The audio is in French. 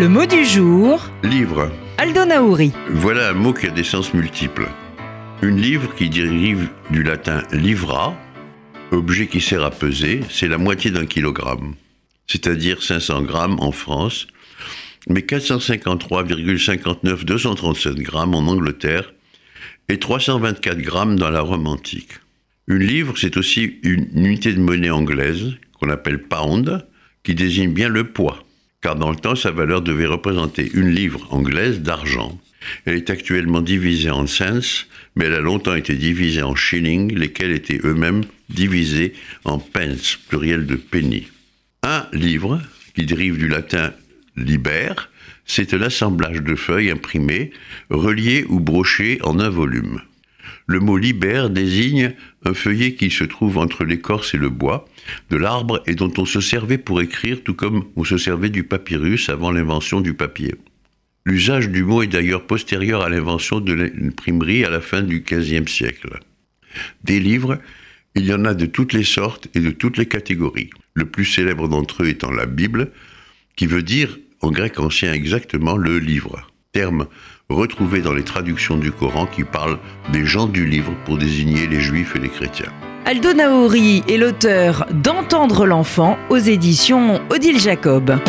Le mot du jour, Livre. Aldo Naouri. Voilà un mot qui a des sens multiples. Une livre qui dérive du latin livra, objet qui sert à peser, c'est la moitié d'un kilogramme, c'est-à-dire 500 grammes en France, mais 453,59 237 grammes en Angleterre et 324 grammes dans la Rome antique. Une livre, c'est aussi une unité de monnaie anglaise qu'on appelle pound, qui désigne bien le poids, car dans le temps, sa valeur devait représenter une livre anglaise d'argent. Elle est actuellement divisée en cents, mais elle a longtemps été divisée en shillings, lesquels étaient eux-mêmes divisés en pence, pluriel de penny. Un livre, qui dérive du latin liber, c'est un assemblage de feuilles imprimées, reliées ou brochées en un volume. Le mot liber désigne un feuillet qui se trouve entre l'écorce et le bois de l'arbre et dont on se servait pour écrire tout comme on se servait du papyrus avant l'invention du papier. L'usage du mot est d'ailleurs postérieur à l'invention de l'imprimerie à la fin du XVe siècle. Des livres, il y en a de toutes les sortes et de toutes les catégories. Le plus célèbre d'entre eux étant la Bible, qui veut dire en grec ancien exactement le livre, terme retrouvé dans les traductions du Coran qui parlent des gens du livre pour désigner les juifs et les chrétiens. Aldo Naouri est l'auteur d'Entendre l'enfant aux éditions Odile Jacob.